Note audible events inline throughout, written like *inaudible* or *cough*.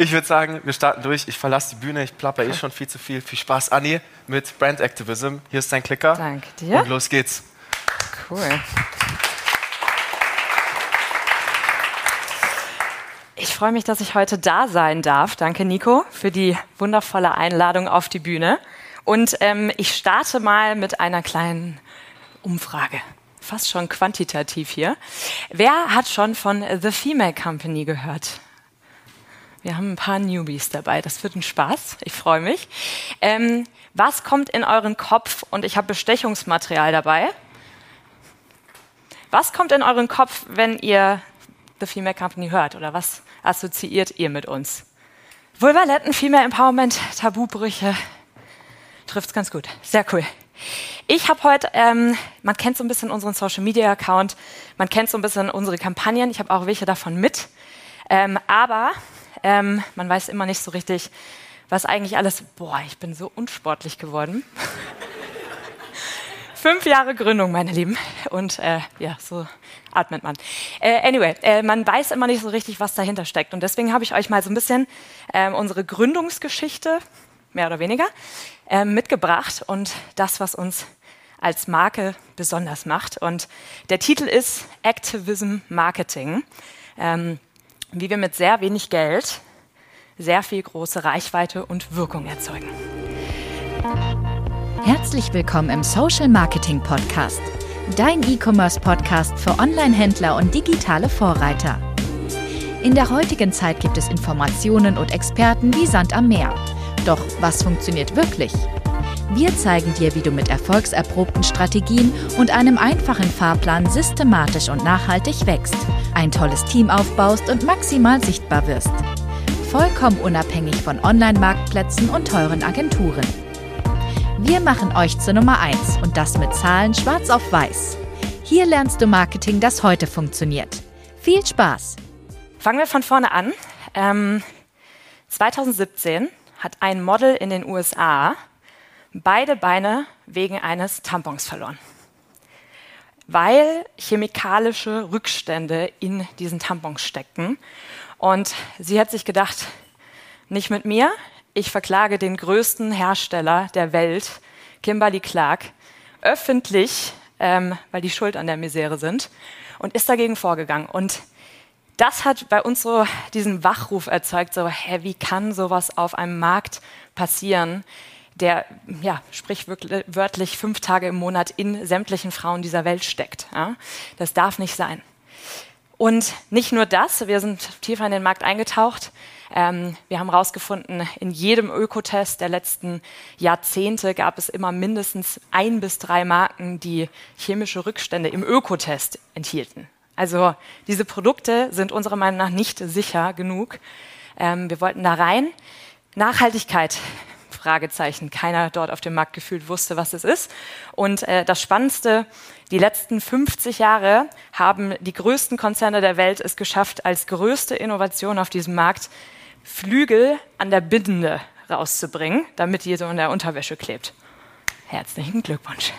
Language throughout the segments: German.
Ich würde sagen, wir starten durch. Ich verlasse die Bühne, ich plapper eh schon viel zu viel. Viel Spaß, Anni, mit Brand Activism. Hier ist dein Klicker. Danke dir. Und los geht's. Cool. Ich freue mich, dass ich heute da sein darf. Danke, Nico, für die wundervolle Einladung auf die Bühne. Und ähm, ich starte mal mit einer kleinen Umfrage. Fast schon quantitativ hier. Wer hat schon von The Female Company gehört? Wir haben ein paar Newbies dabei. Das wird ein Spaß. Ich freue mich. Ähm, was kommt in euren Kopf? Und ich habe Bestechungsmaterial dabei. Was kommt in euren Kopf, wenn ihr The Female Company hört? Oder was assoziiert ihr mit uns? Vulvaletten, Female Empowerment, Tabubrüche. Trifft's ganz gut. Sehr cool. Ich habe heute, ähm, man kennt so ein bisschen unseren Social Media Account, man kennt so ein bisschen unsere Kampagnen. Ich habe auch welche davon mit. Ähm, aber ähm, man weiß immer nicht so richtig, was eigentlich alles. Boah, ich bin so unsportlich geworden. *laughs* Fünf Jahre Gründung, meine Lieben. Und äh, ja, so atmet man. Äh, anyway, äh, man weiß immer nicht so richtig, was dahinter steckt. Und deswegen habe ich euch mal so ein bisschen ähm, unsere Gründungsgeschichte, mehr oder weniger, äh, mitgebracht und das, was uns als Marke besonders macht. Und der Titel ist Activism Marketing. Ähm, wie wir mit sehr wenig Geld sehr viel große Reichweite und Wirkung erzeugen. Herzlich willkommen im Social Marketing Podcast, dein E-Commerce-Podcast für Online-Händler und digitale Vorreiter. In der heutigen Zeit gibt es Informationen und Experten wie Sand am Meer. Doch was funktioniert wirklich? Wir zeigen dir, wie du mit erfolgserprobten Strategien und einem einfachen Fahrplan systematisch und nachhaltig wächst, ein tolles Team aufbaust und maximal sichtbar wirst. Vollkommen unabhängig von Online-Marktplätzen und teuren Agenturen. Wir machen euch zur Nummer 1 und das mit Zahlen schwarz auf weiß. Hier lernst du Marketing, das heute funktioniert. Viel Spaß! Fangen wir von vorne an. Ähm, 2017 hat ein Model in den USA beide Beine wegen eines Tampons verloren, weil chemikalische Rückstände in diesen Tampons steckten. Und sie hat sich gedacht, nicht mit mir, ich verklage den größten Hersteller der Welt, Kimberly Clark, öffentlich, ähm, weil die schuld an der Misere sind, und ist dagegen vorgegangen. Und das hat bei uns so diesen Wachruf erzeugt, so, hä, wie kann sowas auf einem Markt passieren, der ja, sprichwörtlich fünf Tage im Monat in sämtlichen Frauen dieser Welt steckt. Ja? Das darf nicht sein. Und nicht nur das, wir sind tiefer in den Markt eingetaucht. Ähm, wir haben herausgefunden, in jedem Ökotest der letzten Jahrzehnte gab es immer mindestens ein bis drei Marken, die chemische Rückstände im Ökotest enthielten. Also diese Produkte sind unserer Meinung nach nicht sicher genug. Ähm, wir wollten da rein. Nachhaltigkeit Fragezeichen. Keiner dort auf dem Markt gefühlt wusste, was es ist. Und äh, das Spannendste, die letzten 50 Jahre haben die größten Konzerne der Welt es geschafft, als größte Innovation auf diesem Markt Flügel an der Binde rauszubringen, damit die so in der Unterwäsche klebt. Herzlichen Glückwunsch.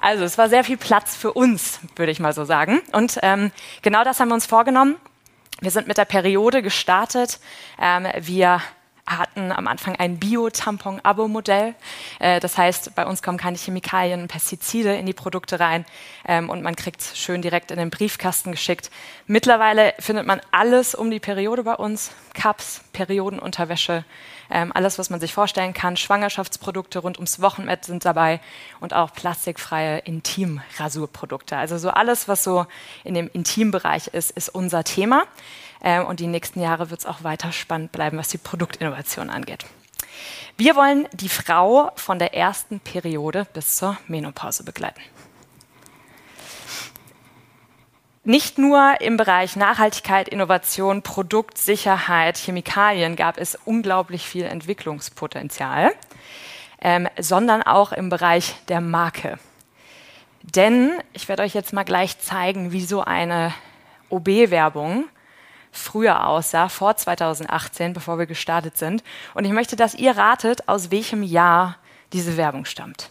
Also es war sehr viel Platz für uns, würde ich mal so sagen. Und ähm, genau das haben wir uns vorgenommen. Wir sind mit der Periode gestartet. Ähm, wir hatten am Anfang ein Bio-Tampon-Abo-Modell. Äh, das heißt, bei uns kommen keine Chemikalien, Pestizide in die Produkte rein ähm, und man kriegt schön direkt in den Briefkasten geschickt. Mittlerweile findet man alles um die Periode bei uns. Cups, Periodenunterwäsche, ähm, alles, was man sich vorstellen kann. Schwangerschaftsprodukte rund ums Wochenbett sind dabei und auch plastikfreie Intimrasurprodukte. Also so alles, was so in dem Intimbereich ist, ist unser Thema. Ähm, und die nächsten Jahre wird es auch weiter spannend bleiben, was die Produktinnovation angeht. Wir wollen die Frau von der ersten Periode bis zur Menopause begleiten. Nicht nur im Bereich Nachhaltigkeit, Innovation, Produktsicherheit, Chemikalien gab es unglaublich viel Entwicklungspotenzial, ähm, sondern auch im Bereich der Marke. Denn ich werde euch jetzt mal gleich zeigen, wie so eine OB-Werbung früher aussah, vor 2018, bevor wir gestartet sind. Und ich möchte, dass ihr ratet, aus welchem Jahr diese Werbung stammt.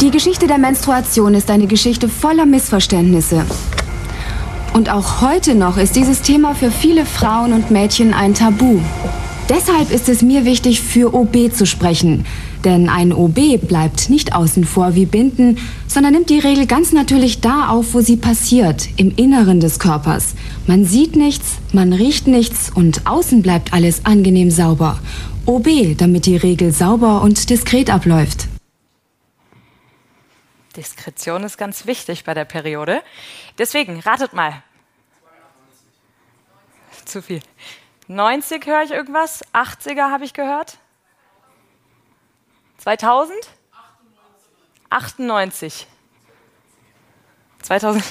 Die Geschichte der Menstruation ist eine Geschichte voller Missverständnisse. Und auch heute noch ist dieses Thema für viele Frauen und Mädchen ein Tabu. Deshalb ist es mir wichtig, für OB zu sprechen. Denn ein OB bleibt nicht außen vor wie Binden, sondern nimmt die Regel ganz natürlich da auf, wo sie passiert, im Inneren des Körpers. Man sieht nichts, man riecht nichts und außen bleibt alles angenehm sauber. OB, damit die Regel sauber und diskret abläuft. Diskretion ist ganz wichtig bei der Periode. Deswegen, ratet mal. Zu viel. 90 höre ich irgendwas, 80er habe ich gehört. 2000? 98. 2000.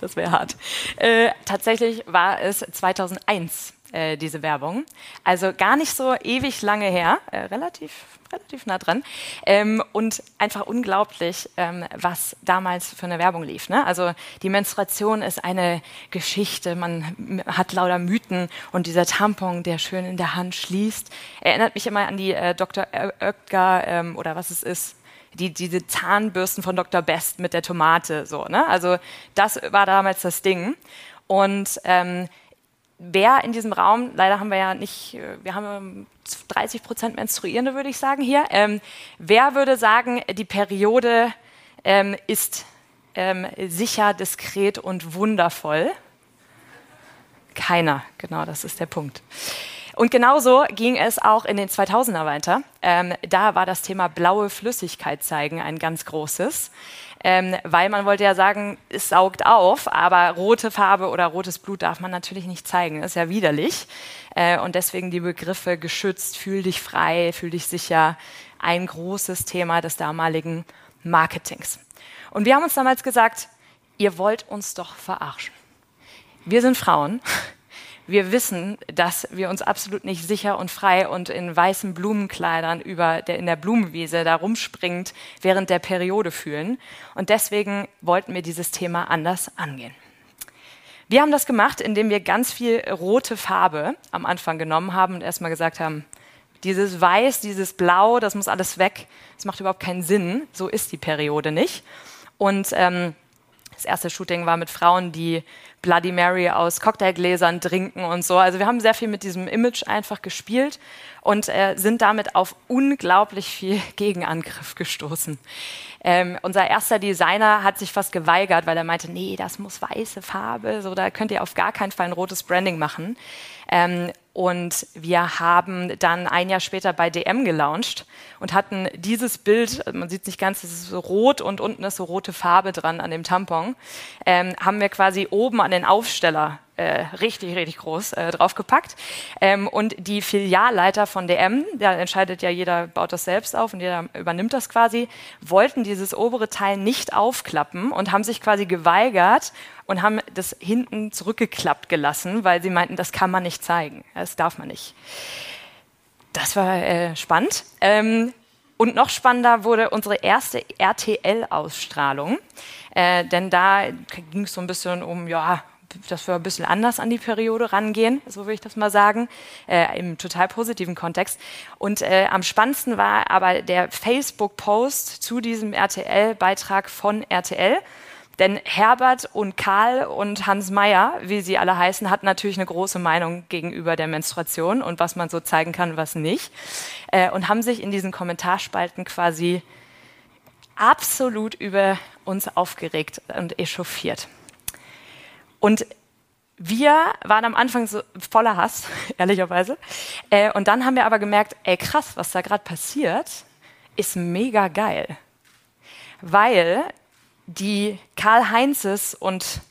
das wäre hart. Äh, tatsächlich war es 2001 äh, diese Werbung. Also gar nicht so ewig lange her, äh, relativ, relativ nah dran. Ähm, und einfach unglaublich, ähm, was damals für eine Werbung lief. Ne? Also die Menstruation ist eine Geschichte, man hat lauter Mythen und dieser Tampon, der schön in der Hand schließt, erinnert mich immer an die äh, Dr. Oetker ähm, oder was es ist, die, diese Zahnbürsten von Dr. Best mit der Tomate. So, ne? Also das war damals das Ding. Und ähm, wer in diesem Raum, leider haben wir ja nicht, äh, wir haben 30 Prozent Menstruierende, würde ich sagen hier. Ähm, wer würde sagen, die Periode ähm, ist ähm, sicher, diskret und wundervoll? Keiner, genau, das ist der Punkt. Und genauso ging es auch in den 2000er weiter. Ähm, da war das Thema blaue Flüssigkeit zeigen ein ganz großes ähm, weil man wollte ja sagen, es saugt auf, aber rote Farbe oder rotes Blut darf man natürlich nicht zeigen. Ist ja widerlich. Äh, und deswegen die Begriffe geschützt, fühl dich frei, fühl dich sicher, ein großes Thema des damaligen Marketings. Und wir haben uns damals gesagt, ihr wollt uns doch verarschen. Wir sind Frauen wir wissen, dass wir uns absolut nicht sicher und frei und in weißen Blumenkleidern über der, in der Blumenwiese da rumspringend während der Periode fühlen. Und deswegen wollten wir dieses Thema anders angehen. Wir haben das gemacht, indem wir ganz viel rote Farbe am Anfang genommen haben und erstmal gesagt haben, dieses Weiß, dieses Blau, das muss alles weg. Das macht überhaupt keinen Sinn. So ist die Periode nicht. Und ähm, das erste Shooting war mit Frauen, die Bloody Mary aus Cocktailgläsern trinken und so. Also wir haben sehr viel mit diesem Image einfach gespielt und äh, sind damit auf unglaublich viel *laughs* Gegenangriff gestoßen. Ähm, unser erster Designer hat sich fast geweigert, weil er meinte, nee, das muss weiße Farbe, so da könnt ihr auf gar keinen Fall ein rotes Branding machen. Ähm, und wir haben dann ein Jahr später bei DM gelauncht und hatten dieses Bild, man sieht es nicht ganz, es ist so rot und unten ist so rote Farbe dran an dem Tampon, ähm, haben wir quasi oben an den Aufsteller äh, richtig, richtig groß äh, draufgepackt. Ähm, und die Filialleiter von DM, da entscheidet ja jeder, baut das selbst auf und jeder übernimmt das quasi, wollten dieses obere Teil nicht aufklappen und haben sich quasi geweigert und haben das hinten zurückgeklappt gelassen, weil sie meinten, das kann man nicht zeigen, das darf man nicht. Das war äh, spannend. Ähm, und noch spannender wurde unsere erste RTL-Ausstrahlung, äh, denn da ging es so ein bisschen um, ja, dass wir ein bisschen anders an die Periode rangehen, so will ich das mal sagen, äh, im total positiven Kontext. Und äh, am spannendsten war aber der Facebook-Post zu diesem RTL-Beitrag von RTL. Denn Herbert und Karl und Hans Meyer, wie sie alle heißen, hatten natürlich eine große Meinung gegenüber der Menstruation und was man so zeigen kann, was nicht. Äh, und haben sich in diesen Kommentarspalten quasi absolut über uns aufgeregt und echauffiert. Und wir waren am Anfang so voller Hass, *laughs* ehrlicherweise. Äh, und dann haben wir aber gemerkt, ey krass, was da gerade passiert, ist mega geil. Weil die Karl-Heinzes und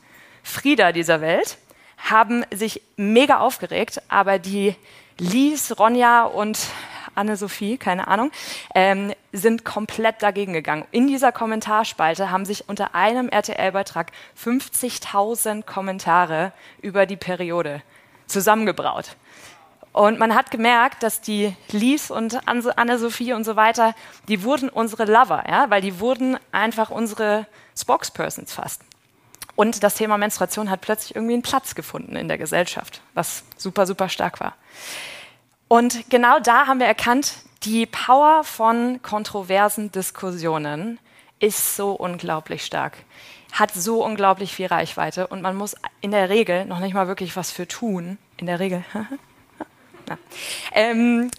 Frieda dieser Welt haben sich mega aufgeregt, aber die Lies, Ronja und Anne-Sophie, keine Ahnung, ähm, sind komplett dagegen gegangen. In dieser Kommentarspalte haben sich unter einem RTL-Beitrag 50.000 Kommentare über die Periode zusammengebraut. Und man hat gemerkt, dass die Lies und Anne-Sophie und so weiter, die wurden unsere Lover, ja, weil die wurden einfach unsere Spokespersons fast. Und das Thema Menstruation hat plötzlich irgendwie einen Platz gefunden in der Gesellschaft, was super, super stark war. Und genau da haben wir erkannt, die Power von kontroversen Diskussionen ist so unglaublich stark. hat so unglaublich viel Reichweite und man muss in der Regel noch nicht mal wirklich was für tun. In der Regel. *laughs* ähm,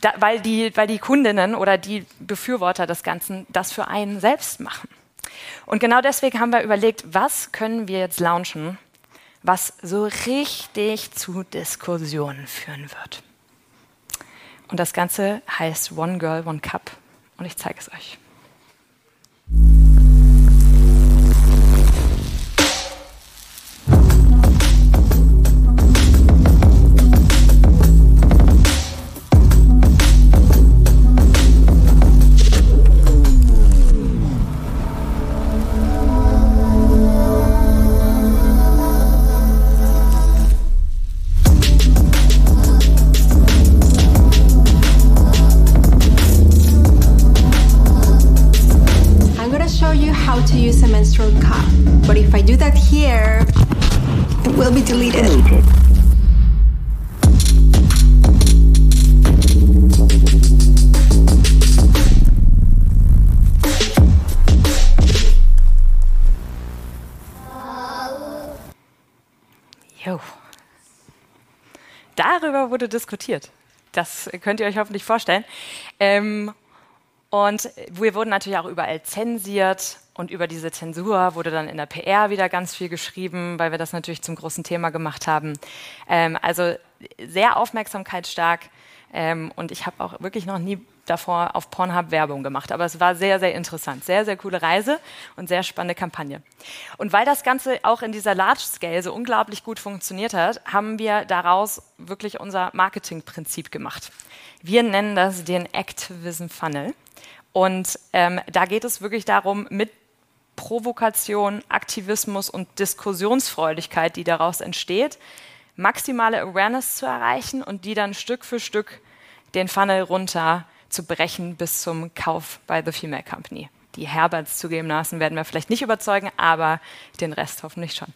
da, weil, die, weil die Kundinnen oder die Befürworter des Ganzen das für einen selbst machen. Und genau deswegen haben wir überlegt, was können wir jetzt launchen, was so richtig zu Diskussionen führen wird. Und das Ganze heißt One Girl, One Cup. Und ich zeige es euch. Darüber wurde diskutiert. Das könnt ihr euch hoffentlich vorstellen. Ähm, und wir wurden natürlich auch überall zensiert und über diese Zensur wurde dann in der PR wieder ganz viel geschrieben, weil wir das natürlich zum großen Thema gemacht haben. Ähm, also sehr aufmerksamkeitsstark ähm, und ich habe auch wirklich noch nie davor auf Pornhub Werbung gemacht. Aber es war sehr, sehr interessant. Sehr, sehr coole Reise und sehr spannende Kampagne. Und weil das Ganze auch in dieser Large Scale so unglaublich gut funktioniert hat, haben wir daraus wirklich unser Marketingprinzip gemacht. Wir nennen das den Activism Funnel. Und ähm, da geht es wirklich darum, mit Provokation, Aktivismus und Diskussionsfreudigkeit, die daraus entsteht, maximale Awareness zu erreichen und die dann Stück für Stück den Funnel runter zu brechen bis zum Kauf bei The Female Company. Die Herberts zugegebenermaßen werden wir vielleicht nicht überzeugen, aber den Rest hoffentlich schon.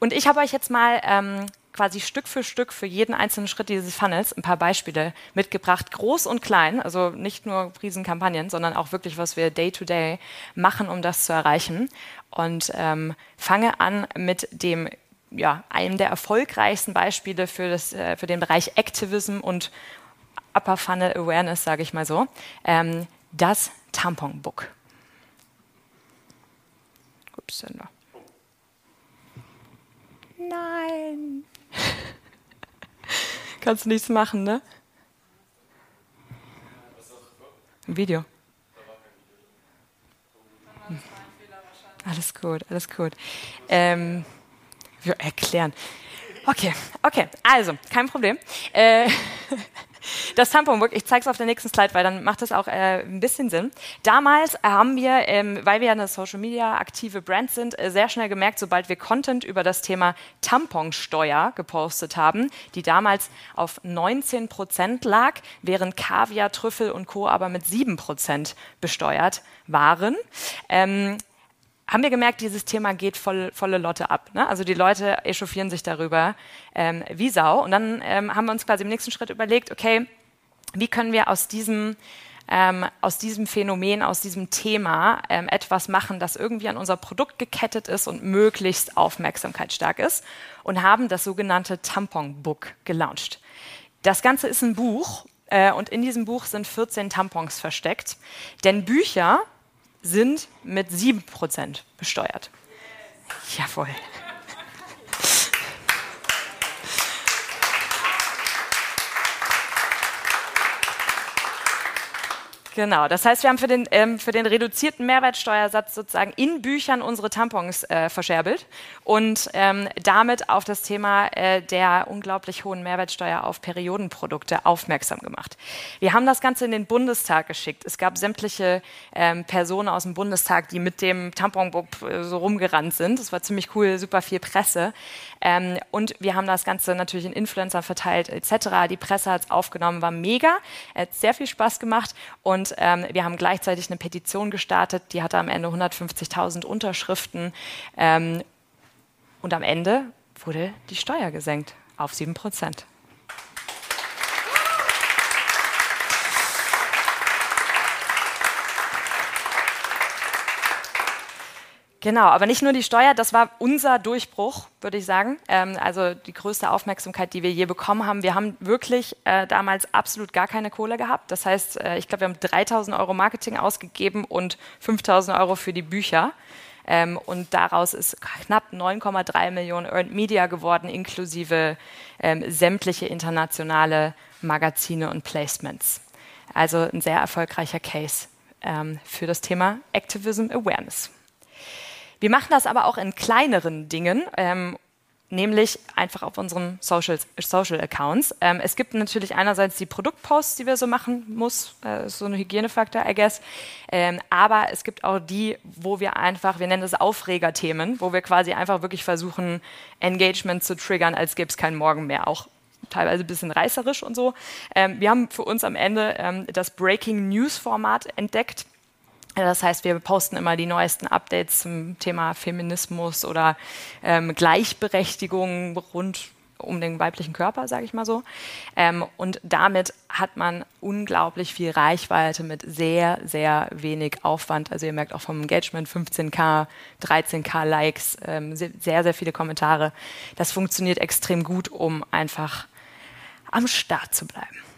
Und ich habe euch jetzt mal ähm, quasi Stück für Stück für jeden einzelnen Schritt dieses Funnels ein paar Beispiele mitgebracht, groß und klein, also nicht nur Riesenkampagnen, sondern auch wirklich, was wir day to day machen, um das zu erreichen. Und ähm, fange an mit dem ja, einem der erfolgreichsten Beispiele für, das, äh, für den Bereich Activism und Upper Funnel Awareness, sage ich mal so, ähm, das Tampon Book. Ups, da? Nein. *laughs* Kannst nichts machen, ne? Ein Video. Hm. Alles gut, alles gut. Ähm, wir erklären. Okay, okay, also, kein Problem. Äh, *laughs* das Tamponbook, ich zeige es auf der nächsten Slide, weil dann macht es auch äh, ein bisschen Sinn. Damals haben wir, ähm, weil wir eine Social Media aktive Brand sind, äh, sehr schnell gemerkt, sobald wir Content über das Thema Tamponsteuer gepostet haben, die damals auf 19 Prozent lag, während Kaviar, Trüffel und Co. aber mit 7 Prozent besteuert waren. Ähm, haben wir gemerkt, dieses Thema geht voll, volle Lotte ab. Ne? Also die Leute echauffieren sich darüber ähm, wie Sau. Und dann ähm, haben wir uns quasi im nächsten Schritt überlegt, okay, wie können wir aus diesem, ähm, aus diesem Phänomen, aus diesem Thema ähm, etwas machen, das irgendwie an unser Produkt gekettet ist und möglichst aufmerksamkeitsstark ist und haben das sogenannte Tampon Book gelauncht. Das Ganze ist ein Buch äh, und in diesem Buch sind 14 Tampons versteckt. Denn Bücher sind mit 7% besteuert. Jawohl. Genau, das heißt, wir haben für den, ähm, für den reduzierten Mehrwertsteuersatz sozusagen in Büchern unsere Tampons äh, verscherbelt und ähm, damit auf das Thema äh, der unglaublich hohen Mehrwertsteuer auf Periodenprodukte aufmerksam gemacht. Wir haben das Ganze in den Bundestag geschickt. Es gab sämtliche ähm, Personen aus dem Bundestag, die mit dem Tamponbook äh, so rumgerannt sind. Das war ziemlich cool, super viel Presse. Ähm, und wir haben das Ganze natürlich in Influencer verteilt etc. Die Presse hat es aufgenommen, war mega, hat sehr viel Spaß gemacht und ähm, wir haben gleichzeitig eine Petition gestartet, die hatte am Ende 150.000 Unterschriften ähm, und am Ende wurde die Steuer gesenkt auf 7 Prozent. Genau, aber nicht nur die Steuer, das war unser Durchbruch, würde ich sagen. Ähm, also die größte Aufmerksamkeit, die wir je bekommen haben. Wir haben wirklich äh, damals absolut gar keine Kohle gehabt. Das heißt, äh, ich glaube, wir haben 3000 Euro Marketing ausgegeben und 5000 Euro für die Bücher. Ähm, und daraus ist knapp 9,3 Millionen Earned Media geworden, inklusive ähm, sämtliche internationale Magazine und Placements. Also ein sehr erfolgreicher Case ähm, für das Thema Activism Awareness. Wir machen das aber auch in kleineren Dingen, ähm, nämlich einfach auf unseren Social, Social Accounts. Ähm, es gibt natürlich einerseits die Produktposts, die wir so machen muss, äh, so ein Hygienefaktor, I guess. Ähm, aber es gibt auch die, wo wir einfach, wir nennen das Aufregerthemen, wo wir quasi einfach wirklich versuchen, Engagement zu triggern, als gäbe es keinen Morgen mehr. Auch teilweise ein bisschen reißerisch und so. Ähm, wir haben für uns am Ende ähm, das Breaking News Format entdeckt. Das heißt, wir posten immer die neuesten Updates zum Thema Feminismus oder ähm, Gleichberechtigung rund um den weiblichen Körper, sage ich mal so. Ähm, und damit hat man unglaublich viel Reichweite mit sehr, sehr wenig Aufwand. Also ihr merkt auch vom Engagement 15k, 13k Likes, ähm, sehr, sehr viele Kommentare. Das funktioniert extrem gut, um einfach am Start zu bleiben.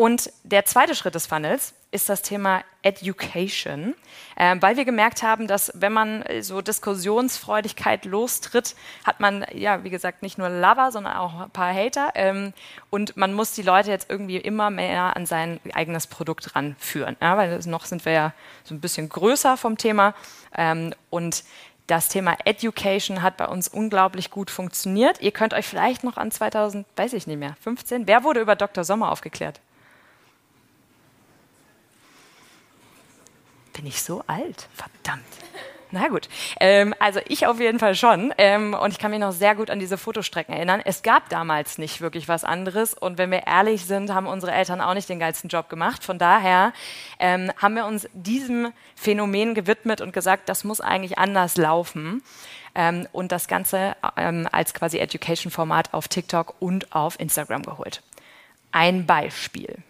Und der zweite Schritt des Funnels ist das Thema Education, äh, weil wir gemerkt haben, dass wenn man so Diskussionsfreudigkeit lostritt, hat man ja, wie gesagt, nicht nur Lover, sondern auch ein paar Hater ähm, und man muss die Leute jetzt irgendwie immer mehr an sein eigenes Produkt ranführen, ja, weil noch sind wir ja so ein bisschen größer vom Thema ähm, und das Thema Education hat bei uns unglaublich gut funktioniert. Ihr könnt euch vielleicht noch an 2000, weiß ich nicht mehr, 15, wer wurde über Dr. Sommer aufgeklärt? Bin ich so alt? Verdammt. Na gut. Ähm, also ich auf jeden Fall schon. Ähm, und ich kann mich noch sehr gut an diese Fotostrecken erinnern. Es gab damals nicht wirklich was anderes. Und wenn wir ehrlich sind, haben unsere Eltern auch nicht den geilsten Job gemacht. Von daher ähm, haben wir uns diesem Phänomen gewidmet und gesagt, das muss eigentlich anders laufen. Ähm, und das Ganze ähm, als quasi Education-Format auf TikTok und auf Instagram geholt. Ein Beispiel.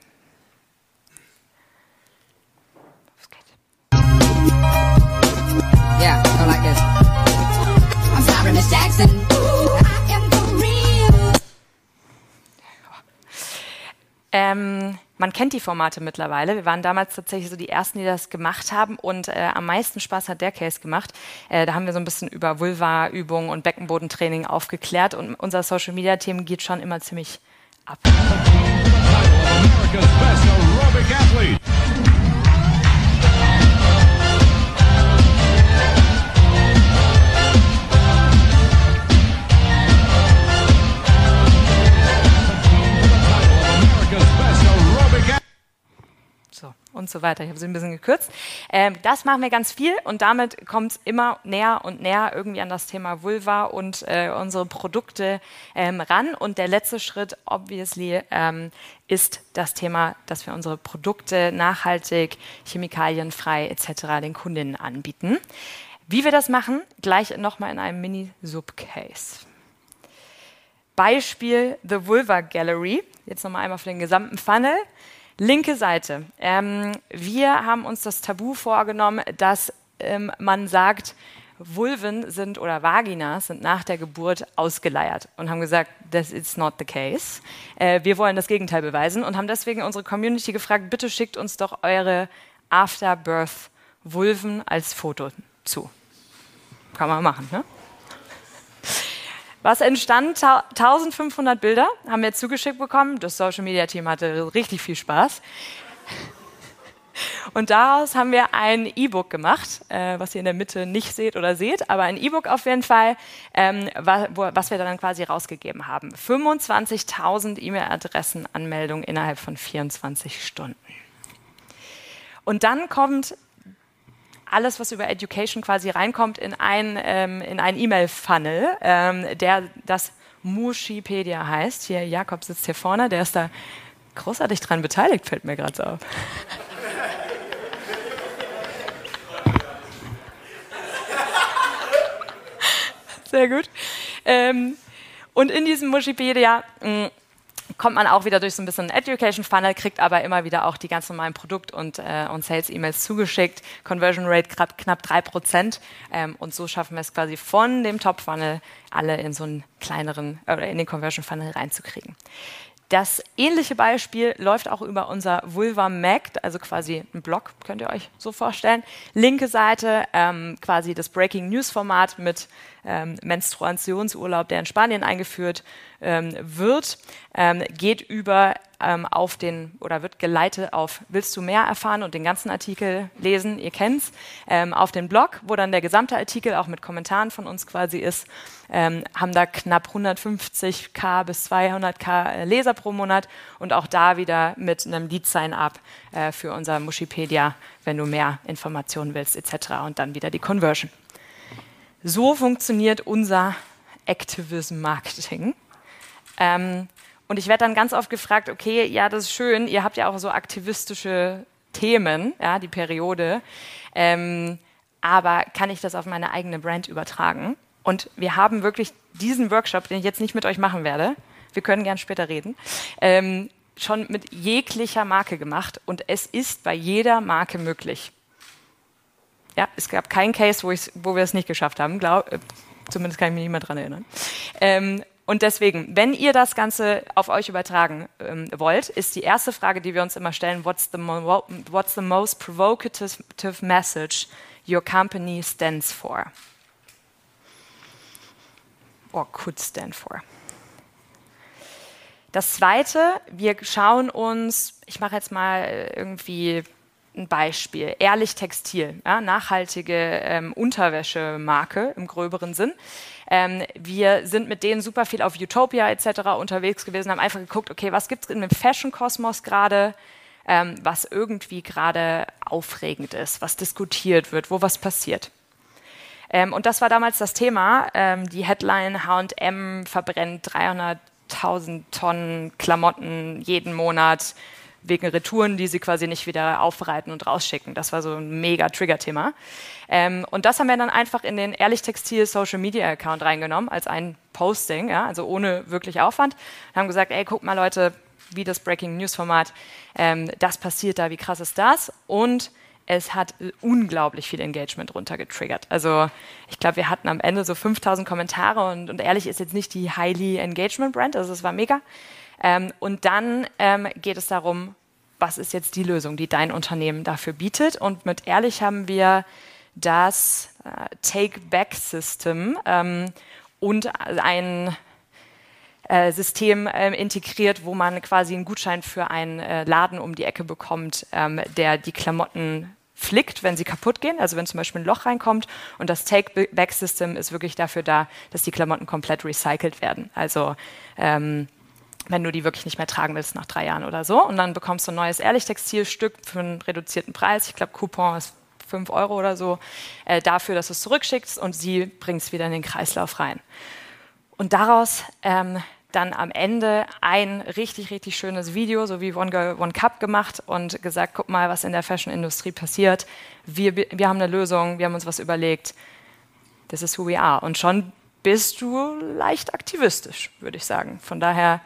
Yeah, go like this. I'm sorry, Miss Jackson. Ähm, man kennt die Formate mittlerweile. Wir waren damals tatsächlich so die Ersten, die das gemacht haben. Und äh, am meisten Spaß hat der Case gemacht. Äh, da haben wir so ein bisschen über Vulva-Übungen und Beckenbodentraining aufgeklärt. Und unser Social-Media-Team geht schon immer ziemlich ab. America's best aerobic athlete. Und so weiter. Ich habe sie ein bisschen gekürzt. Ähm, das machen wir ganz viel und damit kommt es immer näher und näher irgendwie an das Thema Vulva und äh, unsere Produkte ähm, ran. Und der letzte Schritt, obviously, ähm, ist das Thema, dass wir unsere Produkte nachhaltig, chemikalienfrei etc. den Kundinnen anbieten. Wie wir das machen, gleich nochmal in einem Mini-Subcase. Beispiel The Vulva Gallery. Jetzt nochmal einmal für den gesamten Funnel. Linke Seite. Ähm, wir haben uns das Tabu vorgenommen, dass ähm, man sagt, Vulven sind oder Vaginas sind nach der Geburt ausgeleiert und haben gesagt, this is not the case. Äh, wir wollen das Gegenteil beweisen und haben deswegen unsere Community gefragt, bitte schickt uns doch eure Afterbirth Vulven als Foto zu. Kann man machen, ne? Was entstand? 1500 Bilder haben wir zugeschickt bekommen. Das Social Media Team hatte richtig viel Spaß. *laughs* Und daraus haben wir ein E-Book gemacht, äh, was ihr in der Mitte nicht seht oder seht, aber ein E-Book auf jeden Fall, ähm, wa wo, was wir dann quasi rausgegeben haben. 25.000 E-Mail-Adressen Anmeldungen innerhalb von 24 Stunden. Und dann kommt alles, was über Education quasi reinkommt, in ein ähm, in ein E-Mail-Funnel, ähm, der das Mushipedia heißt. Hier, Jakob sitzt hier vorne, der ist da großartig dran beteiligt, fällt mir gerade so auf. *laughs* Sehr gut. Ähm, und in diesem Mushipedia mh, mm, kommt man auch wieder durch so ein bisschen Education Funnel, kriegt aber immer wieder auch die ganz normalen Produkt- und, äh, und Sales-E-Mails zugeschickt. Conversion Rate grad, knapp 3%. Ähm, und so schaffen wir es quasi von dem Top-Funnel alle in so einen kleineren oder in den Conversion Funnel reinzukriegen. Das ähnliche Beispiel läuft auch über unser Vulva Mac, also quasi ein Blog, könnt ihr euch so vorstellen. Linke Seite ähm, quasi das Breaking News Format mit ähm, Menstruationsurlaub, der in Spanien eingeführt ähm, wird, ähm, geht über ähm, auf den oder wird geleitet auf Willst du mehr erfahren und den ganzen Artikel lesen, ihr kennt's, ähm, auf den Blog, wo dann der gesamte Artikel auch mit Kommentaren von uns quasi ist, ähm, haben da knapp 150k bis 200k Leser pro Monat und auch da wieder mit einem Lead-Sign-up äh, für unser Mushipedia, wenn du mehr Informationen willst etc. und dann wieder die Conversion. So funktioniert unser Activism Marketing. Ähm, und ich werde dann ganz oft gefragt, okay, ja, das ist schön, ihr habt ja auch so aktivistische Themen, ja, die Periode, ähm, aber kann ich das auf meine eigene Brand übertragen? Und wir haben wirklich diesen Workshop, den ich jetzt nicht mit euch machen werde, wir können gern später reden, ähm, schon mit jeglicher Marke gemacht und es ist bei jeder Marke möglich. Ja, es gab keinen Case, wo, wo wir es nicht geschafft haben, glaub, äh, zumindest kann ich mich nicht mehr daran erinnern. Ähm, und deswegen, wenn ihr das Ganze auf euch übertragen ähm, wollt, ist die erste Frage, die wir uns immer stellen, what's the, what's the most provocative message your company stands for? Or could stand for. Das zweite, wir schauen uns, ich mache jetzt mal irgendwie ein Beispiel, Ehrlich Textil, ja, nachhaltige ähm, Unterwäschemarke im gröberen Sinn. Ähm, wir sind mit denen super viel auf Utopia etc. unterwegs gewesen, haben einfach geguckt, okay, was gibt es in dem Fashion-Kosmos gerade, ähm, was irgendwie gerade aufregend ist, was diskutiert wird, wo was passiert. Ähm, und das war damals das Thema. Ähm, die Headline H&M verbrennt 300.000 Tonnen Klamotten jeden Monat wegen Retouren, die sie quasi nicht wieder aufbereiten und rausschicken. Das war so ein mega Trigger-Thema. Ähm, und das haben wir dann einfach in den Ehrlich Textil Social Media Account reingenommen als ein Posting, ja, also ohne wirklich Aufwand. Und haben gesagt, ey, guck mal Leute, wie das Breaking News Format, ähm, das passiert da, wie krass ist das? Und es hat unglaublich viel Engagement runtergetriggert. Also ich glaube, wir hatten am Ende so 5000 Kommentare und, und ehrlich ist jetzt nicht die Highly Engagement Brand, also es war mega. Ähm, und dann ähm, geht es darum, was ist jetzt die Lösung, die dein Unternehmen dafür bietet. Und mit Ehrlich haben wir das äh, Take-Back-System ähm, und ein äh, System äh, integriert, wo man quasi einen Gutschein für einen äh, Laden um die Ecke bekommt, ähm, der die Klamotten flickt, wenn sie kaputt gehen, also wenn zum Beispiel ein Loch reinkommt. Und das Take-Back-System ist wirklich dafür da, dass die Klamotten komplett recycelt werden. Also ähm, wenn du die wirklich nicht mehr tragen willst nach drei Jahren oder so. Und dann bekommst du ein neues Ehrlich-Textilstück für einen reduzierten Preis. Ich glaube, Coupon ist 5 Euro oder so, äh, dafür, dass du es zurückschickst und sie bringt es wieder in den Kreislauf rein. Und daraus ähm, dann am Ende ein richtig, richtig schönes Video, so wie One Girl, One Cup gemacht und gesagt, guck mal, was in der Fashion-Industrie passiert. Wir, wir haben eine Lösung, wir haben uns was überlegt. This is who we are. Und schon bist du leicht aktivistisch, würde ich sagen. Von daher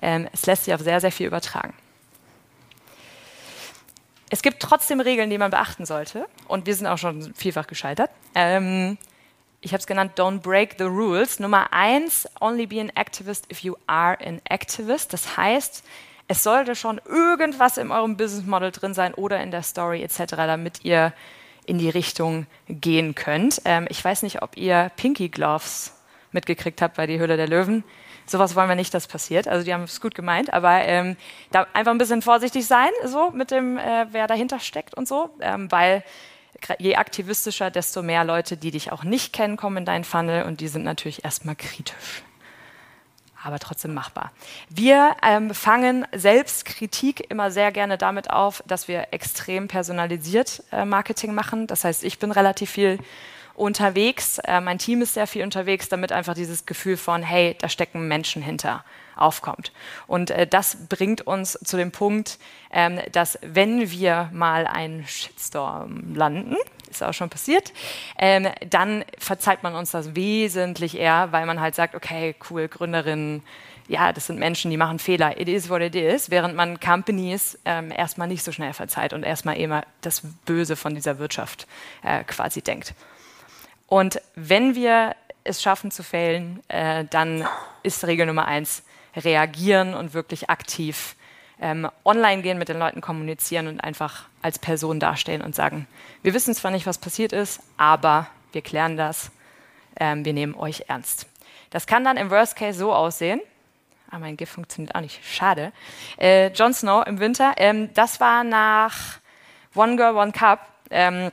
ähm, es lässt sich auf sehr, sehr viel übertragen. Es gibt trotzdem Regeln, die man beachten sollte. Und wir sind auch schon vielfach gescheitert. Ähm, ich habe es genannt, don't break the rules. Nummer eins, only be an activist if you are an activist. Das heißt, es sollte schon irgendwas in eurem Business Model drin sein oder in der Story etc., damit ihr in die Richtung gehen könnt. Ähm, ich weiß nicht, ob ihr Pinky Gloves mitgekriegt habt bei die Höhle der Löwen sowas wollen wir nicht, dass passiert. Also die haben es gut gemeint, aber ähm, da einfach ein bisschen vorsichtig sein, so mit dem, äh, wer dahinter steckt und so, ähm, weil je aktivistischer, desto mehr Leute, die dich auch nicht kennen, kommen in deinen Funnel und die sind natürlich erstmal kritisch. Aber trotzdem machbar. Wir ähm, fangen Selbstkritik immer sehr gerne damit auf, dass wir extrem personalisiert äh, Marketing machen. Das heißt, ich bin relativ viel unterwegs. Äh, mein Team ist sehr viel unterwegs, damit einfach dieses Gefühl von, hey, da stecken Menschen hinter aufkommt. Und äh, das bringt uns zu dem Punkt, ähm, dass wenn wir mal einen Shitstorm landen, ist auch schon passiert, ähm, dann verzeiht man uns das wesentlich eher, weil man halt sagt, okay, cool, Gründerinnen, ja, das sind Menschen, die machen Fehler. It is what it is, während man Companies ähm, erstmal nicht so schnell verzeiht und erstmal immer das Böse von dieser Wirtschaft äh, quasi denkt. Und wenn wir es schaffen zu failen, äh, dann ist Regel Nummer eins, reagieren und wirklich aktiv ähm, online gehen, mit den Leuten kommunizieren und einfach als Person dastehen und sagen, wir wissen zwar nicht, was passiert ist, aber wir klären das, ähm, wir nehmen euch ernst. Das kann dann im Worst Case so aussehen, Ah, mein GIF funktioniert auch nicht. Schade. Äh, Jon Snow im Winter. Ähm, das war nach One Girl, One Cup. Ähm,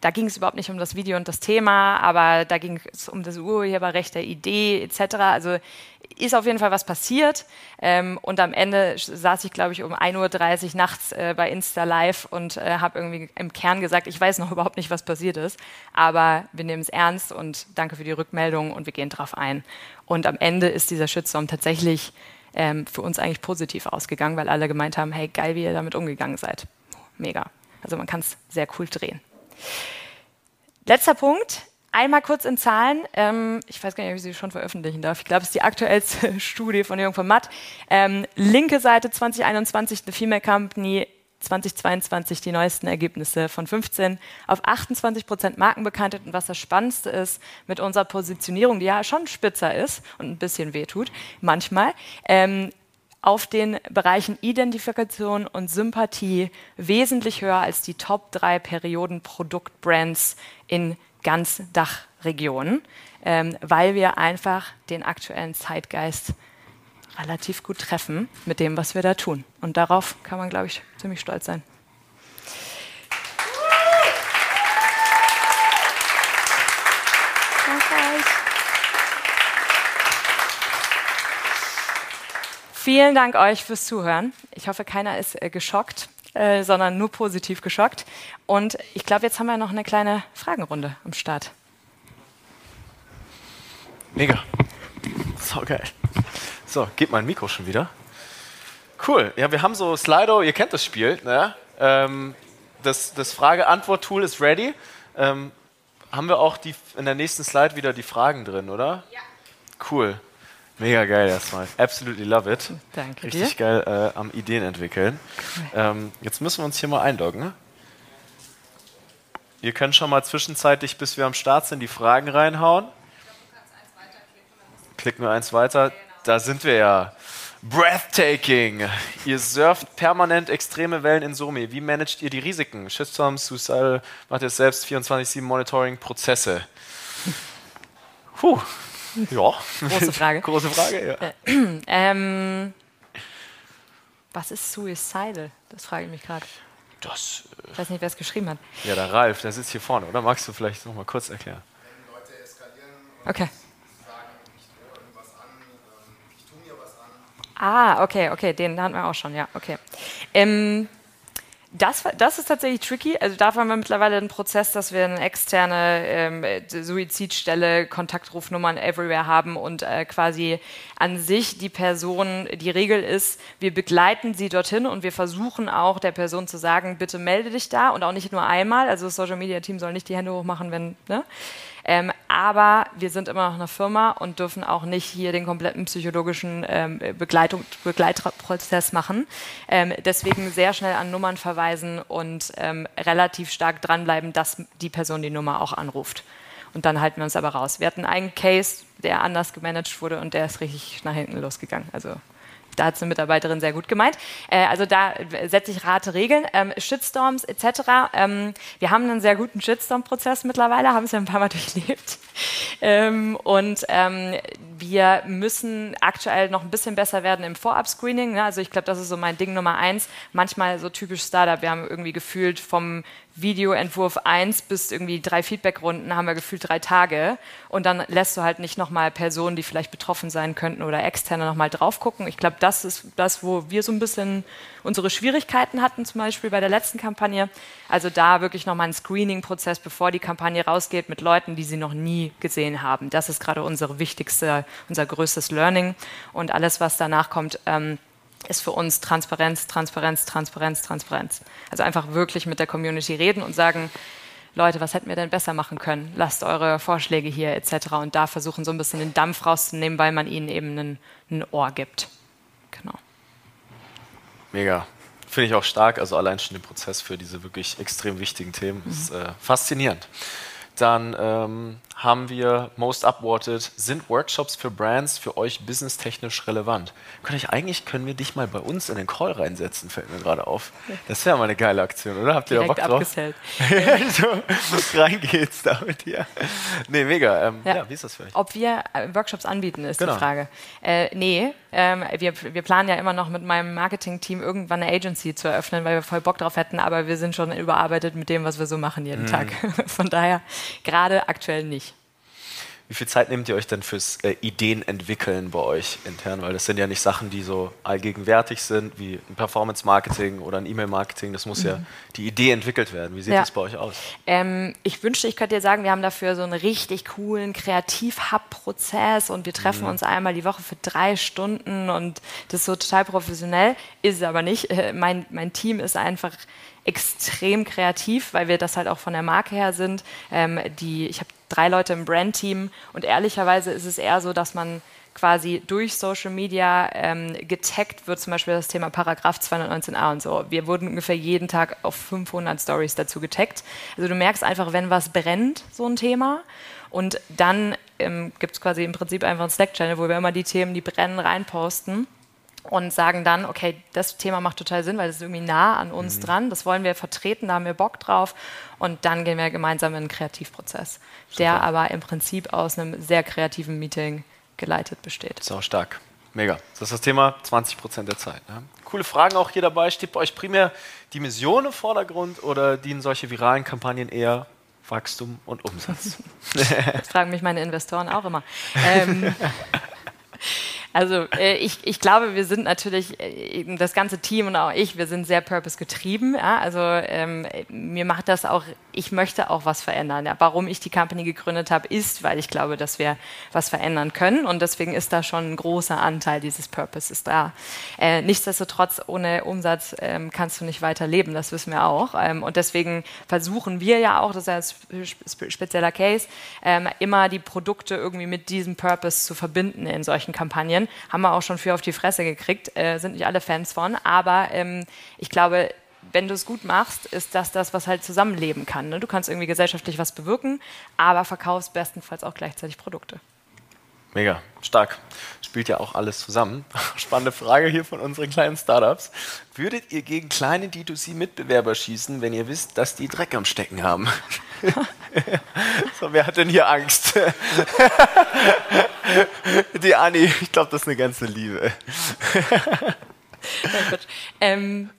da ging es überhaupt nicht um das Video und das Thema, aber da ging es um das Urheberrecht der Idee etc. Also ist auf jeden Fall was passiert. Ähm, und am Ende saß ich, glaube ich, um 1.30 Uhr nachts äh, bei Insta Live und äh, habe irgendwie im Kern gesagt, ich weiß noch überhaupt nicht, was passiert ist, aber wir nehmen es ernst und danke für die Rückmeldung und wir gehen drauf ein. Und am Ende ist dieser Shitstorm tatsächlich ähm, für uns eigentlich positiv ausgegangen, weil alle gemeint haben, hey, geil, wie ihr damit umgegangen seid. Mega. Also man kann es sehr cool drehen. Letzter Punkt, einmal kurz in Zahlen. Ähm, ich weiß gar nicht, ob ich sie schon veröffentlichen darf. Ich glaube, es ist die aktuellste *laughs* Studie von Jürgen von Matt. Ähm, linke Seite 2021, eine Female Company, 2022 die neuesten Ergebnisse von 15 auf 28 Prozent Markenbekanntheit. Und was das Spannendste ist, mit unserer Positionierung, die ja schon spitzer ist und ein bisschen wehtut, manchmal, ähm, auf den Bereichen Identifikation und Sympathie wesentlich höher als die Top 3 Perioden-Produktbrands in ganz Dachregionen, ähm, weil wir einfach den aktuellen Zeitgeist relativ gut treffen mit dem, was wir da tun. Und darauf kann man, glaube ich, ziemlich stolz sein. Vielen Dank euch fürs Zuhören. Ich hoffe, keiner ist äh, geschockt, äh, sondern nur positiv geschockt. Und ich glaube, jetzt haben wir noch eine kleine Fragenrunde am Start. Mega. So geil. So, geht mein Mikro schon wieder. Cool. Ja, wir haben so Slido, ihr kennt das Spiel. Ne? Ähm, das das Frage-Antwort-Tool ist ready. Ähm, haben wir auch die, in der nächsten Slide wieder die Fragen drin, oder? Ja. Cool. Mega geil erstmal. Absolutely love it. Danke Richtig dir. geil äh, am Ideen entwickeln. Cool. Ähm, jetzt müssen wir uns hier mal einloggen. Ihr könnt schon mal zwischenzeitlich, bis wir am Start sind, die Fragen reinhauen. Klick nur eins weiter. Da sind wir ja. Breathtaking. Ihr surft permanent extreme Wellen in Somi. Wie managt ihr die Risiken? Shitstorms, Suicide, macht ihr selbst 24-7 Monitoring, Prozesse? Puh. Ja. Große Frage. *laughs* Große Frage, ja. *clears throat* ähm, was ist Suicidal? Das frage ich mich gerade. Das. Äh, ich weiß nicht, wer es geschrieben hat. Ja, der Ralf, der sitzt hier vorne, oder? Magst du vielleicht noch mal kurz erklären? Wenn Leute eskalieren und okay. sagen, ich drohe irgendwas an, ähm, ich tue mir was an. Ah, okay, okay, den hatten wir auch schon, ja, okay. Ähm, das, das ist tatsächlich tricky. Also da haben wir mittlerweile einen Prozess, dass wir eine externe ähm, Suizidstelle, Kontaktrufnummern everywhere haben und äh, quasi an sich die Person, die Regel ist, wir begleiten sie dorthin und wir versuchen auch der Person zu sagen, bitte melde dich da und auch nicht nur einmal. Also das Social Media Team soll nicht die Hände hochmachen, wenn, ne? Ähm, aber wir sind immer noch eine Firma und dürfen auch nicht hier den kompletten psychologischen ähm, Begleitung, Begleitprozess machen. Ähm, deswegen sehr schnell an Nummern verweisen und ähm, relativ stark dranbleiben, dass die Person die Nummer auch anruft. Und dann halten wir uns aber raus. Wir hatten einen Case, der anders gemanagt wurde und der ist richtig nach hinten losgegangen. Also da hat eine Mitarbeiterin sehr gut gemeint. Äh, also da setze ich Rate Regeln. Ähm, Shitstorms etc. Ähm, wir haben einen sehr guten Shitstorm-Prozess mittlerweile, haben es ja ein paar Mal *laughs* durchlebt. Ähm, und ähm, wir müssen aktuell noch ein bisschen besser werden im Vorab-Screening. Ne? Also ich glaube, das ist so mein Ding Nummer eins. Manchmal so typisch Startup. Wir haben irgendwie gefühlt vom Videoentwurf 1 bis irgendwie drei Feedbackrunden haben wir gefühlt drei Tage. Und dann lässt du halt nicht nochmal Personen, die vielleicht betroffen sein könnten oder externe nochmal drauf gucken. Ich glaube, das ist das, wo wir so ein bisschen unsere Schwierigkeiten hatten, zum Beispiel bei der letzten Kampagne. Also da wirklich nochmal ein Screening-Prozess, bevor die Kampagne rausgeht, mit Leuten, die sie noch nie gesehen haben. Das ist gerade unsere wichtigste, unser größtes Learning. Und alles, was danach kommt, ähm, ist für uns Transparenz, Transparenz, Transparenz, Transparenz. Also einfach wirklich mit der Community reden und sagen, Leute, was hätten wir denn besser machen können? Lasst eure Vorschläge hier etc. Und da versuchen so ein bisschen den Dampf rauszunehmen, weil man ihnen eben ein, ein Ohr gibt. Genau. Mega. Finde ich auch stark, also allein schon den Prozess für diese wirklich extrem wichtigen Themen ist äh, faszinierend. Dann ähm, haben wir Most Upvoted. Sind Workshops für Brands für euch businesstechnisch relevant? Kann ich, eigentlich können wir dich mal bei uns in den Call reinsetzen, fällt mir gerade auf. Das wäre mal eine geile Aktion, oder? Habt ihr Direkt da Bock drauf? abgesellt. *laughs* so, rein geht's da mit dir. Nee, mega. Ähm, ja. Ja. wie ist das für euch? Ob wir äh, Workshops anbieten, ist Genau. die Frage. Äh, nee, ähm, wir, wir planen ja immer noch mit meinem Marketing-Team irgendwann eine Agency zu eröffnen, weil wir voll Bock drauf hätten, aber wir sind schon überarbeitet mit dem, was wir so machen Mhm. jeden Tag. *laughs* Von daher gerade aktuell nicht. Wie viel Zeit nehmt ihr euch denn fürs äh, Ideen entwickeln bei euch intern? Weil das sind ja nicht Sachen, die so allgegenwärtig sind, wie ein Performance-Marketing oder ein E-Mail-Marketing. Das muss ja die Idee entwickelt werden. Wie sieht Mhm. Ja. das bei euch aus? Ähm, ich wünschte, ich könnte dir sagen, wir haben dafür so einen richtig coolen Kreativ-Hub-Prozess und wir Mhm. treffen uns einmal die Woche für drei Stunden und das ist so total professionell. Ist es aber nicht. Äh, mein, mein Team ist einfach extrem kreativ, weil wir das halt auch von der Marke her sind. Ähm, die, ich habe drei Leute im Brand-Team und ehrlicherweise ist es eher so, dass man quasi durch Social Media ähm, getaggt wird, zum Beispiel das Thema Paragraph 219a und so. Wir wurden ungefähr jeden Tag auf 500 Stories dazu getaggt. Also du merkst einfach, wenn was brennt, so ein Thema. Und dann ähm, gibt es quasi im Prinzip einfach einen Slack-Channel, wo wir immer die Themen, die brennen, reinposten und sagen dann, okay, das Thema macht total Sinn, weil das ist irgendwie nah an uns dran, das wollen wir vertreten, da haben wir Bock drauf und dann gehen wir gemeinsam in einen Kreativprozess, der aber im Prinzip aus einem sehr kreativen Meeting geleitet besteht. Auch stark. Mega. Das ist das Thema 20 Prozent der Zeit. Ne? Coole Fragen auch hier dabei. Steht bei euch primär die Mission im Vordergrund oder dienen solche viralen Kampagnen eher Wachstum und Umsatz? *laughs* Das fragen mich meine Investoren auch immer. Ähm, *laughs* also äh, ich, ich glaube, wir sind natürlich, äh, das ganze Team und auch ich, wir sind sehr purpose-getrieben. Ja? Also ähm, mir macht das auch, ich möchte auch was verändern. Ja? Warum ich die Company gegründet habe, ist, weil ich glaube, dass wir was verändern können und deswegen ist da schon ein großer Anteil dieses Purposes da. Äh, nichtsdestotrotz, ohne Umsatz ähm, kannst du nicht weiter leben, das wissen wir auch. Ähm, und deswegen versuchen wir ja auch, das ist ja ein spe- spe- spezieller Case, ähm, immer die Produkte irgendwie mit diesem Purpose zu verbinden in solchen Kampagnen. Haben wir auch schon viel auf die Fresse gekriegt, äh, sind nicht alle Fans von, aber ähm, ich glaube, wenn du es gut machst, ist das das, was halt zusammenleben kann. Ne? Du kannst irgendwie gesellschaftlich was bewirken, aber verkaufst bestenfalls auch gleichzeitig Produkte. Mega, stark. Spielt ja auch alles zusammen. *laughs* Spannende Frage hier von unseren kleinen Startups. Würdet ihr gegen kleine D2C-Mitbewerber schießen, wenn ihr wisst, dass die Dreck am Stecken haben? *laughs* so, wer hat denn hier Angst? *laughs* die Anni, ich glaube, das ist eine ganze Liebe. Quatsch. ähm,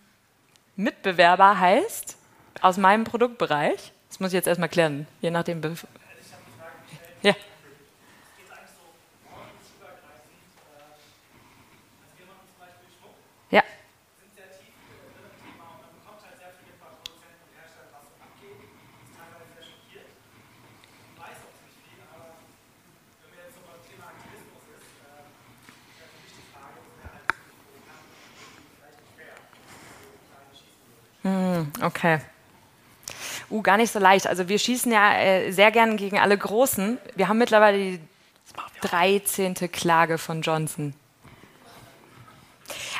Mitbewerber heißt aus meinem Produktbereich, das muss ich jetzt erstmal klären, je nachdem. Ja. Okay. Uh, gar nicht so leicht. Also wir schießen ja äh, sehr gern gegen alle Großen. Wir haben mittlerweile die 13. Klage von Johnson.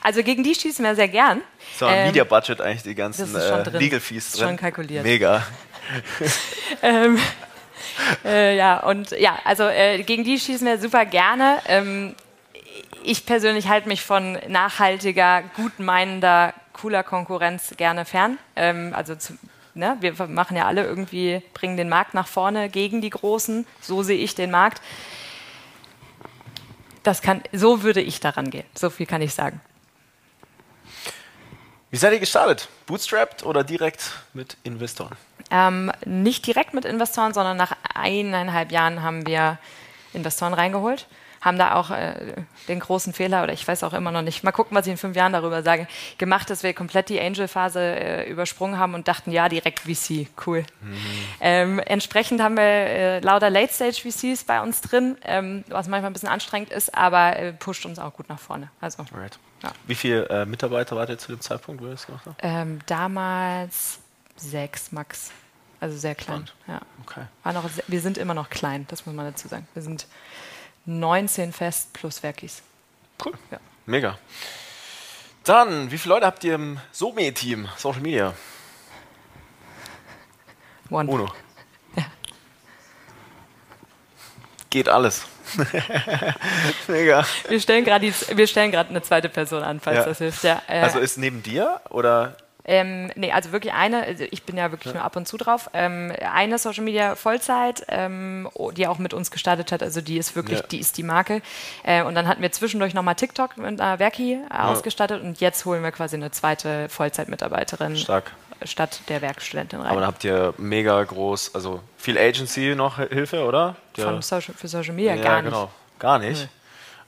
Also gegen die schießen wir sehr gern. So, ein Ähm, Media Budget eigentlich die ganzen das ist schon äh, drin. Legal Fees drin. schon kalkuliert. Mega. *laughs* *laughs* Ähm, äh, ja, und ja, also äh, gegen die schießen wir super gerne. Ähm, ich persönlich halte mich von nachhaltiger, gutmeinender, cooler Konkurrenz gerne fern. Ähm, also zu, ne, wir machen ja alle irgendwie, bringen den Markt nach vorne gegen die Großen. So sehe ich den Markt. Das kann, so würde ich daran gehen. So viel kann ich sagen. Wie seid ihr gestartet? Bootstrapped oder direkt mit Investoren? Ähm, nicht direkt mit Investoren, sondern nach eineinhalb Jahren haben wir Investoren reingeholt. Haben da auch äh, den großen Fehler, oder ich weiß auch immer noch nicht, mal gucken, was ich in fünf Jahren darüber sage, gemacht, dass wir komplett die Angel-Phase äh, übersprungen haben und dachten, ja, direkt VC, cool. Ähm, entsprechend haben wir äh, lauter Late-Stage-VCs bei uns drin, ähm, was manchmal ein bisschen anstrengend ist, aber äh, pusht uns auch gut nach vorne. Also. Ja. Wie viele äh, Mitarbeiter wart ihr zu dem Zeitpunkt, wo ihr das gemacht habt? ähm, damals sechs max. also sehr klein. Ja. Okay. War noch, wir sind immer noch klein, das muss man dazu sagen. Wir sind 19 fest plus Werkis. Cool. Ja. Mega. Dann, wie viele Leute habt ihr im SOME-Team, Social Media? One. Uno. *laughs* Ja. Geht alles. *laughs* Mega. Wir stellen gerade eine zweite Person an, falls Ja. das hilft. Ja, äh, Also ist neben dir oder Ähm, nee, also wirklich eine, also ich bin ja wirklich nur ab und zu drauf. Ähm, eine Social Media Vollzeit, ähm, oh, die auch mit uns gestartet hat, also die ist wirklich, Ja. die ist die Marke. Äh, und dann hatten wir zwischendurch nochmal TikTok mit einer Werki äh, ausgestattet und jetzt holen wir quasi eine zweite Vollzeitmitarbeiterin stark? statt der Werkstudentin rein. Aber dann habt ihr mega groß, also viel Agency noch Hilfe, oder? Ja. Von Social, für Social Media ja, gar nicht. genau. Gar nicht.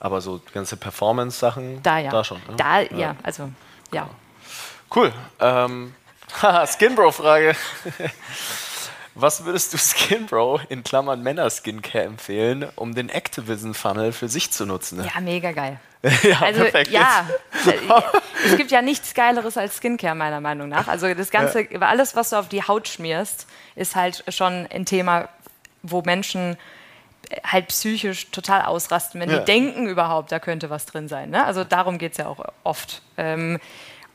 Aber so ganze Performance-Sachen, Da ja. da schon. ne? Da, ja, also ja. Cool. Ähm, *laughs* haha, Skinbro-Frage. *laughs* Was würdest du Skinbro in Klammern Männer-Skincare empfehlen, um den Activism-Funnel für sich zu nutzen? Ja, mega geil. *laughs* ja Also perfekt. ja, es gibt ja nichts Geileres als Skincare meiner Meinung nach. Also das Ganze, alles, was du auf die Haut schmierst, ist halt schon ein Thema, wo Menschen äh, halt psychisch total ausrasten, wenn Ja. die denken überhaupt, da könnte was drin sein. Ne? Also darum geht es ja auch oft. Ähm,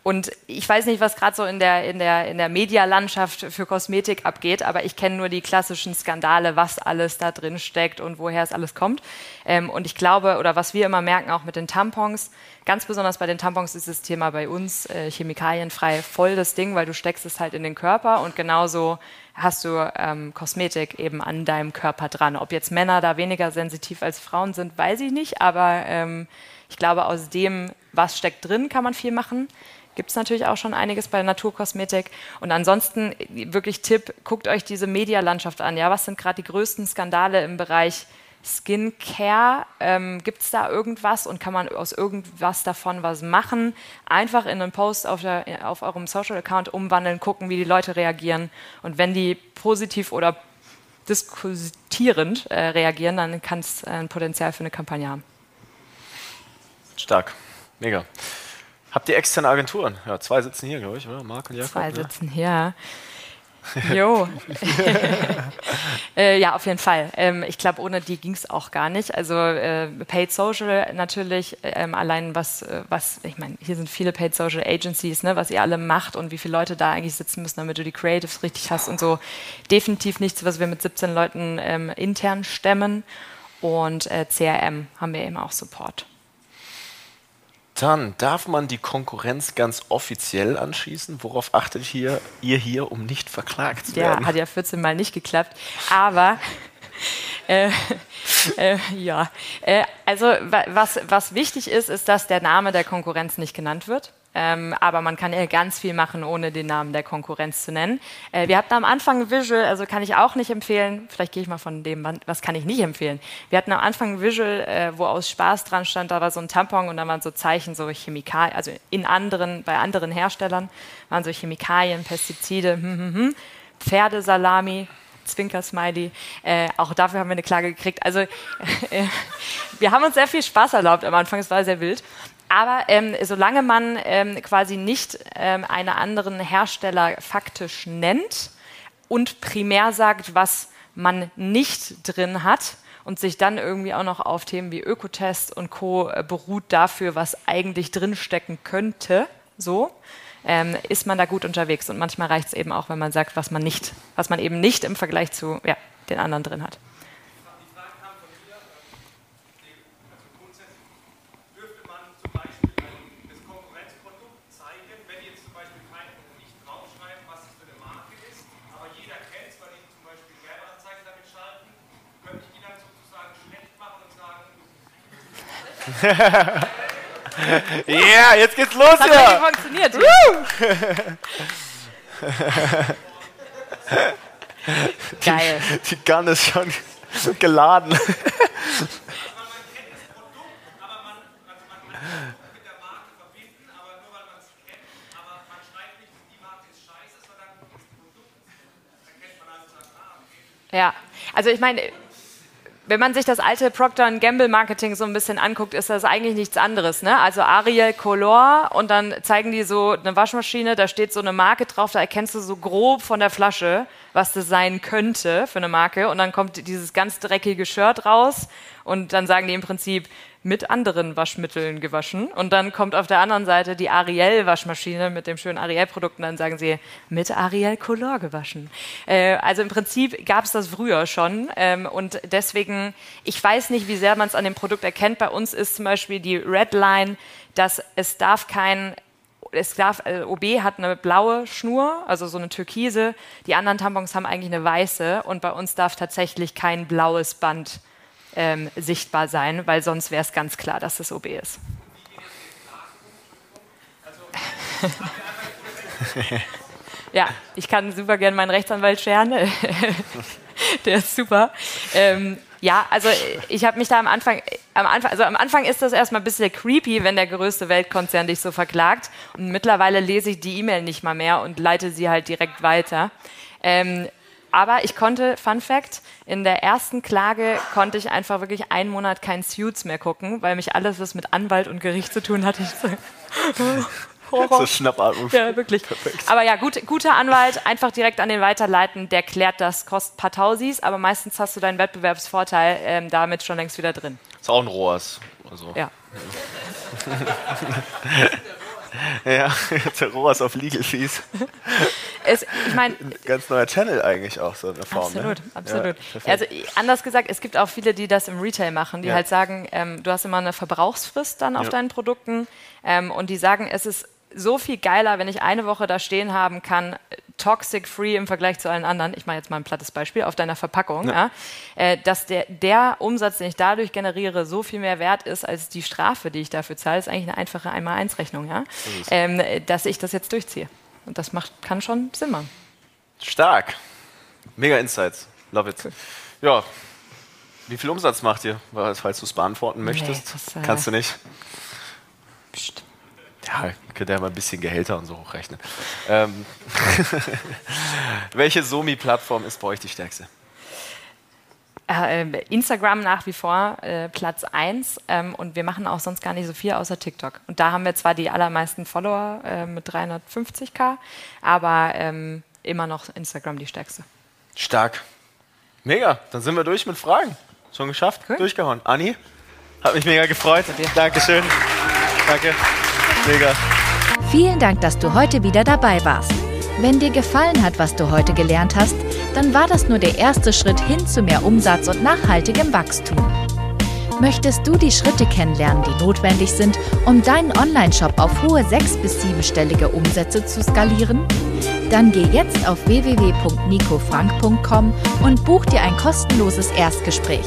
und ich weiß nicht, was gerade so in der, in der, in der Medialandschaft für Kosmetik abgeht, aber ich kenne nur die klassischen Skandale, was alles da drin steckt und woher es alles kommt. Ähm, und ich glaube, oder was wir immer merken, auch mit den Tampons, ganz besonders bei den Tampons ist das Thema bei uns äh, chemikalienfrei voll das Ding, weil du steckst es halt in den Körper und genauso hast du ähm, Kosmetik eben an deinem Körper dran. Ob jetzt Männer da weniger sensitiv als Frauen sind, weiß ich nicht, aber ähm, ich glaube, aus dem, was steckt drin, kann man viel machen. Gibt es natürlich auch schon einiges bei Naturkosmetik. Und ansonsten wirklich Tipp, guckt euch diese Medialandschaft an. Ja, was sind gerade die größten Skandale im Bereich Skincare? Ähm, Gibt es da irgendwas und kann man aus irgendwas davon was machen? Einfach in einen Post auf, der, auf eurem Social-Account umwandeln, gucken, wie die Leute reagieren. Und wenn die positiv oder diskutierend äh, reagieren, dann kann es äh, ein Potenzial für eine Kampagne haben. Stark. Mega. Habt ihr externe Agenturen? Ja, zwei sitzen hier, glaube ich, oder? Marc und Jakob. Zwei ne? sitzen hier. *laughs* Jo. *laughs* äh, ja, auf jeden Fall. Ähm, ich glaube, ohne die ging es auch gar nicht. Also äh, Paid Social natürlich, ähm, allein was, äh, was, ich meine, hier sind viele Paid Social Agencies, ne, was ihr alle macht und wie viele Leute da eigentlich sitzen müssen, damit du die Creatives richtig hast und so. Definitiv nichts, was wir mit 17 Leuten ähm, intern stemmen. Und äh, CRM haben wir eben auch Support. Dann darf man die Konkurrenz ganz offiziell anschließen. Worauf achtet hier, ihr hier, um nicht verklagt zu Ja, werden? hat ja 14 Mal nicht geklappt. Aber äh, äh, ja, äh, also wa was, was wichtig ist, ist, dass der Name der Konkurrenz nicht genannt wird. Ähm, aber man kann ja ganz viel machen, ohne den Namen der Konkurrenz zu nennen. Äh, wir hatten am Anfang ein Visual, also kann ich auch nicht empfehlen. Vielleicht gehe ich mal von dem, was kann ich nicht empfehlen. Wir hatten am Anfang ein Visual, äh, wo aus Spaß dran stand, da war so ein Tampon und da waren so Zeichen, so Chemikalien, also in anderen, bei anderen Herstellern waren so Chemikalien, Pestizide, hm, hm, hm. Pferdesalami, Zwinker-Smiley. Äh, auch dafür haben wir eine Klage gekriegt. Also *laughs* äh, wir haben uns sehr viel Spaß erlaubt am Anfang, es war sehr wild. Aber ähm, solange man ähm, quasi nicht ähm, einen anderen Hersteller faktisch nennt und primär sagt, was man nicht drin hat und sich dann irgendwie auch noch auf Themen wie Ökotest und Co. äh, beruht dafür, was eigentlich drinstecken könnte, so, ähm, ist man da gut unterwegs. Und manchmal reicht es eben auch, wenn man sagt, was man nicht, was man eben nicht im Vergleich zu ja, den anderen drin hat. Die Frage kam von mir, ähm, also grundsätzlich dürfte man zum Beispiel ein, das Konkurrenzprodukt zeigen, wenn jetzt zum Beispiel kein, nicht draufschreiben, was es für eine Marke ist, aber jeder kennt es, weil die zum Beispiel Werbeanzeigen damit schalten, könnte ich die dann sozusagen schlecht machen und sagen, Ja, jetzt geht's los Hat hier! ja funktioniert. *laughs* Geil. Die Gun ist schon geladen. aber man kennt das Produkt, aber man, man kann es mit der Marke verbinden, aber nur weil man es kennt, aber man schreibt nicht, die Marke ist scheiße, sondern das Produkt erkennt man sagt, okay. Ja, also ich meine, wenn man sich das alte Procter Gamble Marketing so ein bisschen anguckt, ist das eigentlich nichts anderes. Ne? Also Ariel Color und dann zeigen die so eine Waschmaschine, da steht so eine Marke drauf, da erkennst du so grob von der Flasche, was das sein könnte für eine Marke. Und dann kommt dieses ganz dreckige Shirt raus und dann sagen die im Prinzip, mit anderen Waschmitteln gewaschen. Und dann kommt auf der anderen Seite die Ariel-Waschmaschine mit dem schönen Ariel-Produkt und dann sagen sie, mit Ariel Color gewaschen. Äh, also im Prinzip gab es das früher schon. Ähm, und deswegen, ich weiß nicht, wie sehr man es an dem Produkt erkennt. Bei uns ist zum Beispiel die Red Line, dass es darf kein es darf, äh, OB hat eine blaue Schnur, also so eine türkise. Die anderen Tampons haben eigentlich eine weiße und bei uns darf tatsächlich kein blaues Band ähm, sichtbar sein, weil sonst wäre es ganz klar, dass es OB ist. *laughs* ja, ich kann super gerne meinen Rechtsanwalt scheren. *laughs* Der ist super. Ähm, ja, also ich habe mich da am Anfang, am Anfang, also am Anfang ist das erstmal ein bisschen creepy, wenn der größte Weltkonzern dich so verklagt. Und mittlerweile lese ich die E-Mail nicht mal mehr und leite sie halt direkt weiter. Ähm, aber ich konnte, Fun Fact, in der ersten Klage konnte ich einfach wirklich einen Monat kein Suits mehr gucken, weil mich alles, was mit Anwalt und Gericht zu tun hatte, ich *laughs* so, Horror. So Schnappatmung. Ja, wirklich. Perfekt. Aber ja, gut, guter Anwalt, einfach direkt an den weiterleiten, der klärt das, kostet ein paar Tausis, aber meistens hast du deinen Wettbewerbsvorteil ähm, damit schon längst wieder drin. Ist auch ein Rohrs. Also. Ja. *laughs* *laughs* Ja, der Rohrs auf Legal Fees. *laughs* Es, ich meine, ganz neuer Channel eigentlich auch so eine Form. Absolut, ne? absolut. Ja, also anders gesagt, es gibt auch viele, die das im Retail machen, die ja. halt sagen, ähm, du hast immer eine Verbrauchsfrist dann auf ja. deinen Produkten ähm, und die sagen, es ist so viel geiler, wenn ich eine Woche da stehen haben kann, toxic-free im Vergleich zu allen anderen, ich mache jetzt mal ein plattes Beispiel, auf deiner Verpackung, ja. Ja, äh, dass der, der Umsatz, den ich dadurch generiere, so viel mehr wert ist als die Strafe, die ich dafür zahle, ist eigentlich eine einfache Einmal-Eins-Rechnung, ja? Ähm, dass ich das jetzt durchziehe. Und das macht, kann schon Sinn machen. Stark. Mega Insights. Love it. Cool. Ja. Wie viel Umsatz macht ihr, falls du es beantworten möchtest? Nee, das, äh Kannst du nicht? Psst. Ja, könnt ihr ja mal ein bisschen Gehälter und so hochrechnen. Ähm *laughs* Welche Somi-Plattform ist bei euch die stärkste? Äh, Instagram nach wie vor äh, Platz 1 ähm, und wir machen auch sonst gar nicht so viel außer TikTok. Und da haben wir zwar die allermeisten Follower äh, mit 350k, aber ähm, immer noch Instagram die stärkste. Stark. Mega, dann sind wir durch mit Fragen. Schon geschafft, cool. durchgehauen. Anni, hat mich mega gefreut. Dankeschön. Danke. Mega. Vielen Dank, dass du heute wieder dabei warst. Wenn dir gefallen hat, was du heute gelernt hast, dann war das nur der erste Schritt hin zu mehr Umsatz und nachhaltigem Wachstum. Möchtest du die Schritte kennenlernen, die notwendig sind, um deinen Online-Shop auf hohe sechs- bis siebenstellige Umsätze zu skalieren? Dann geh jetzt auf www.nicofrank.com und buch dir ein kostenloses Erstgespräch.